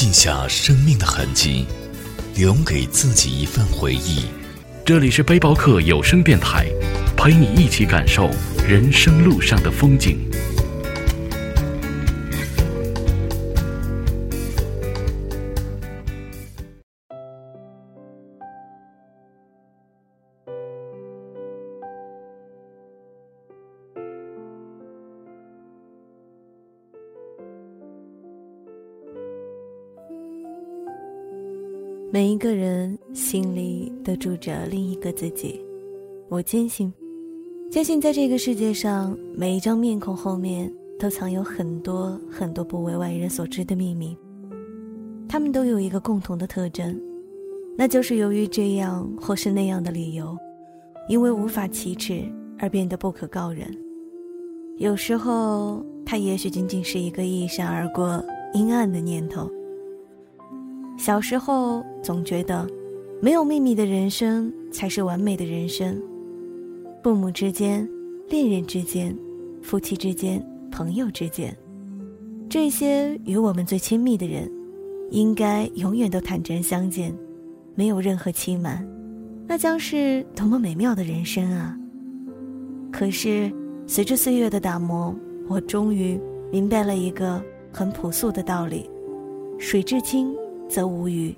记下生命的痕迹，留给自己一份回忆。这里是背包客有声电台，陪你一起感受人生路上的风景。每一个人心里都住着另一个自己，我坚信，坚信在这个世界上，每一张面孔后面都藏有很多很多不为外人所知的秘密。他们都有一个共同的特征，那就是由于这样或是那样的理由，因为无法启齿而变得不可告人。有时候，它也许仅仅是一个一闪而过阴暗的念头。小时候总觉得，没有秘密的人生才是完美的人生。父母之间、恋人之间、夫妻之间、朋友之间，这些与我们最亲密的人，应该永远都坦诚相见，没有任何欺瞒，那将是多么美妙的人生啊！可是，随着岁月的打磨，我终于明白了一个很朴素的道理：水至清。则无语。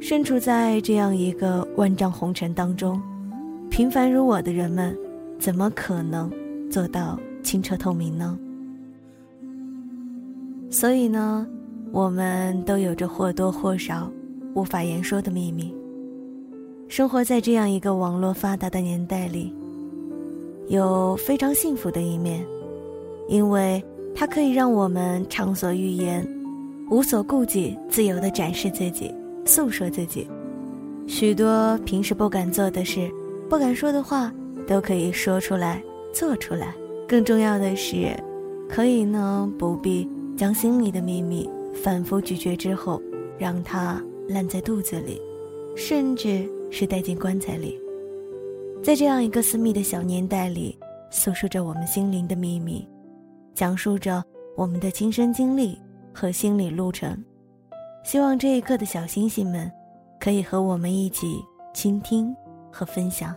身处在这样一个万丈红尘当中，平凡如我的人们，怎么可能做到清澈透明呢？所以呢，我们都有着或多或少无法言说的秘密。生活在这样一个网络发达的年代里，有非常幸福的一面，因为它可以让我们畅所欲言。无所顾忌，自由地展示自己，诉说自己，许多平时不敢做的事，不敢说的话，都可以说出来，做出来。更重要的是，可以呢不必将心里的秘密反复咀嚼之后，让它烂在肚子里，甚至是带进棺材里。在这样一个私密的小年代里，诉说着我们心灵的秘密，讲述着我们的亲身经历。和心理路程，希望这一刻的小星星们，可以和我们一起倾听和分享。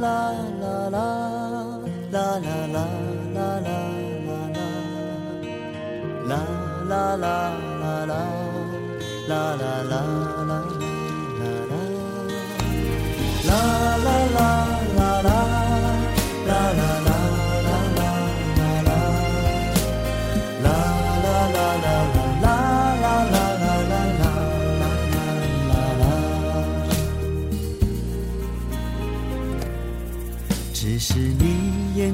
啦啦啦啦啦啦啦。啦啦啦啦啦啦啦啦啦啦啦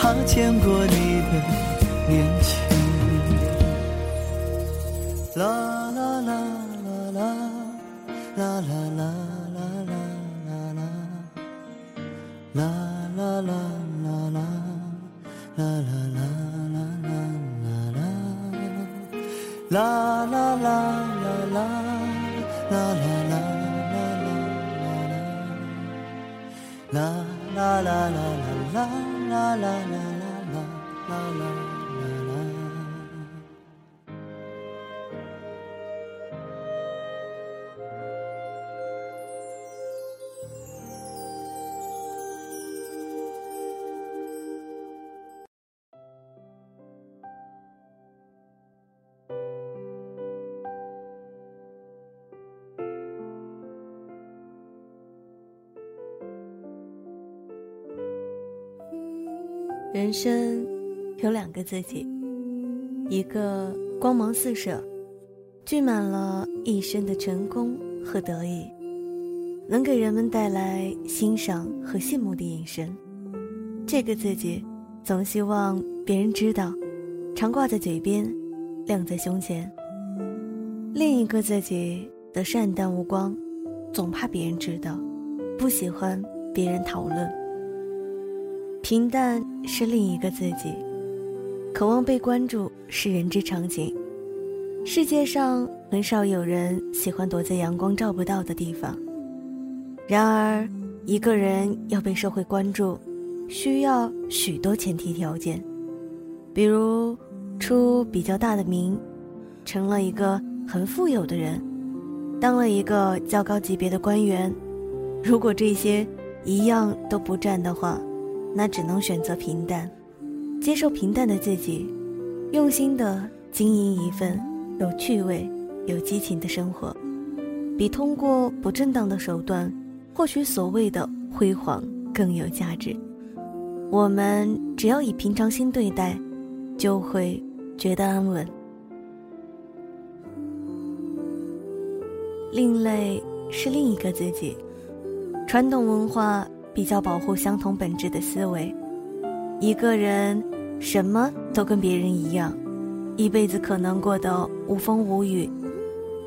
他见过你的年轻，啦啦啦啦啦啦啦啦啦啦啦啦。人生有两个自己，一个光芒四射，聚满了一生的成功和得意，能给人们带来欣赏和羡慕的眼神。这个自己总希望别人知道，常挂在嘴边，亮在胸前。另一个自己则善淡无光，总怕别人知道，不喜欢别人讨论。平淡是另一个自己，渴望被关注是人之常情。世界上很少有人喜欢躲在阳光照不到的地方。然而，一个人要被社会关注，需要许多前提条件，比如出比较大的名，成了一个很富有的人，当了一个较高级别的官员。如果这些一样都不占的话，那只能选择平淡，接受平淡的自己，用心的经营一份有趣味、有激情的生活。比通过不正当的手段获取所谓的辉煌更有价值。我们只要以平常心对待，就会觉得安稳。另类是另一个自己。传统文化比较保护相同本质的思维，一个人什么都跟别人一样，一辈子可能过得无风无雨。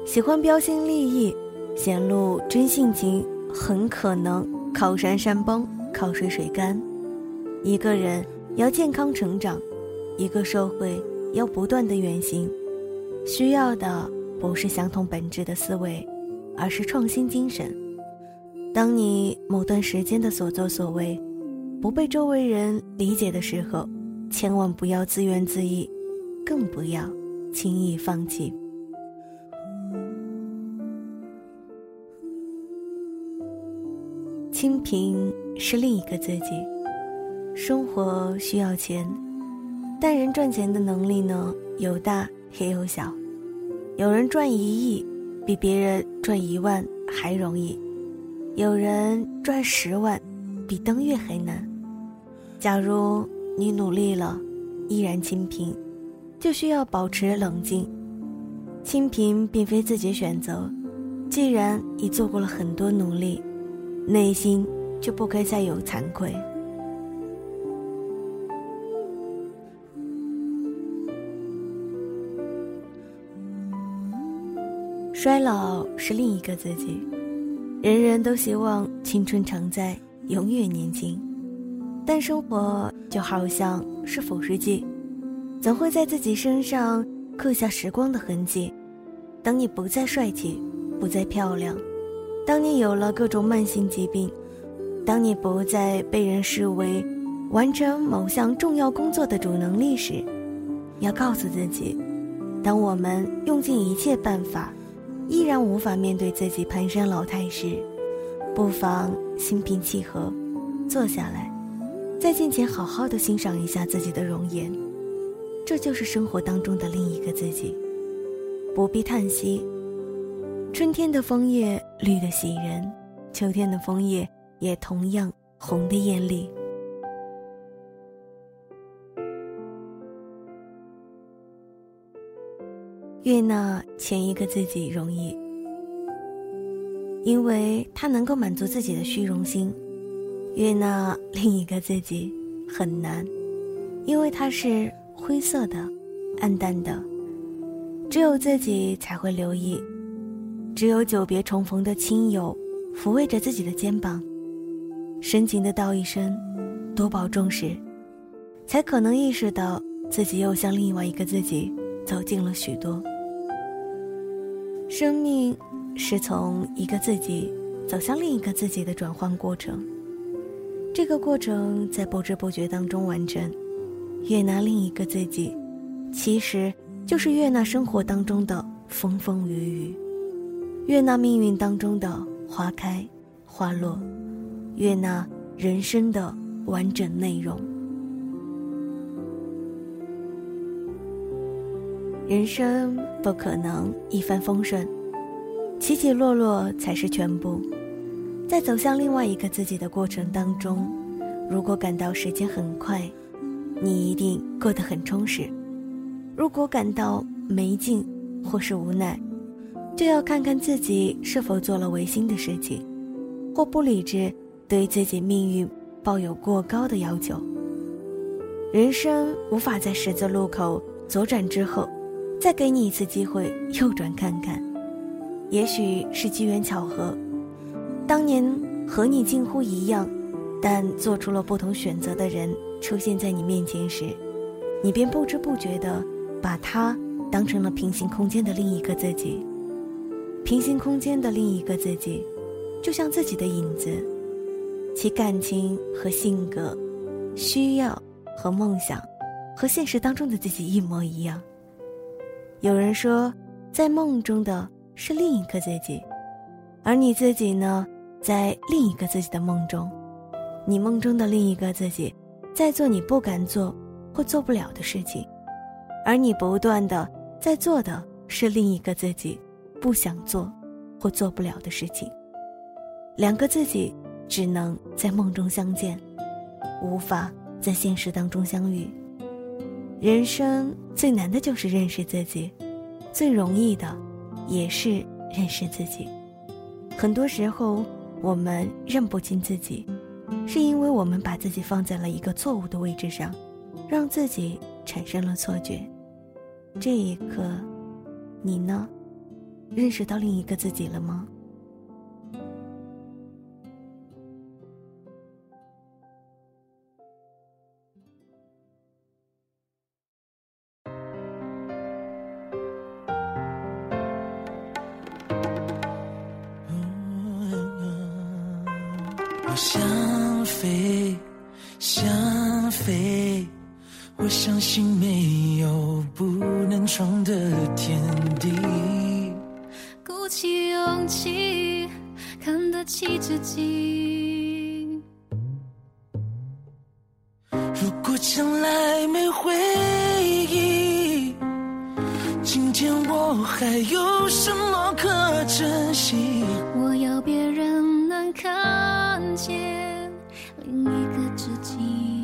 喜欢标新立异，显露真性情，很可能靠山山崩，靠水水干。一个人要健康成长，一个社会要不断的远行，需要的不是相同本质的思维，而是创新精神。当你某段时间的所作所为不被周围人理解的时候，千万不要自怨自艾，更不要轻易放弃。清贫是另一个自己，生活需要钱，但人赚钱的能力呢，有大也有小，有人赚一亿，比别人赚一万还容易。有人赚十万，比登月还难。假如你努力了，依然清贫，就需要保持冷静。清贫并非自己选择，既然已做过了很多努力，内心就不该再有惭愧。衰老是另一个自己。人人都希望青春常在，永远年轻，但生活就好像是腐蚀剂，总会在自己身上刻下时光的痕迹。当你不再帅气，不再漂亮，当你有了各种慢性疾病，当你不再被人视为完成某项重要工作的主能力时，要告诉自己：当我们用尽一切办法。依然无法面对自己蹒跚老态时，不妨心平气和，坐下来，在镜前好好的欣赏一下自己的容颜。这就是生活当中的另一个自己，不必叹息。春天的枫叶绿得喜人，秋天的枫叶也同样红得艳丽。悦纳前一个自己容易，因为他能够满足自己的虚荣心；悦纳另一个自己很难，因为他是灰色的、暗淡的。只有自己才会留意，只有久别重逢的亲友抚慰着自己的肩膀，深情的道一声“多保重”时，才可能意识到自己又向另外一个自己走近了许多。生命是从一个自己走向另一个自己的转换过程，这个过程在不知不觉当中完成。悦纳另一个自己，其实就是悦纳生活当中的风风雨雨，悦纳命运当中的花开花落，悦纳人生的完整内容。人生不可能一帆风顺，起起落落才是全部。在走向另外一个自己的过程当中，如果感到时间很快，你一定过得很充实；如果感到没劲或是无奈，就要看看自己是否做了违心的事情，或不理智对自己命运抱有过高的要求。人生无法在十字路口左转之后。再给你一次机会，右转看看，也许是机缘巧合。当年和你近乎一样，但做出了不同选择的人出现在你面前时，你便不知不觉地把他当成了平行空间的另一个自己。平行空间的另一个自己，就像自己的影子，其感情和性格、需要和梦想，和现实当中的自己一模一样。有人说在梦中的是另一个自己而你自己呢在另一个自己的梦中。你梦中的另一个自己在做你不敢做或做不了的事情而你不断的在做的是另一个自己不想做或做不了的事情。两个自己只能在梦中相见无法在现实当中相遇。人生最难的就是认识自己最容易的也是认识自己。很多时候我们认不清自己是因为我们把自己放在了一个错误的位置上让自己产生了错觉。这一刻你呢？认识到另一个自己了吗？相信没有不能闯的天地，鼓起勇气看得起自己。如果将来没回忆，今天我还有什么可珍惜？我要别人能看见，另一个自己。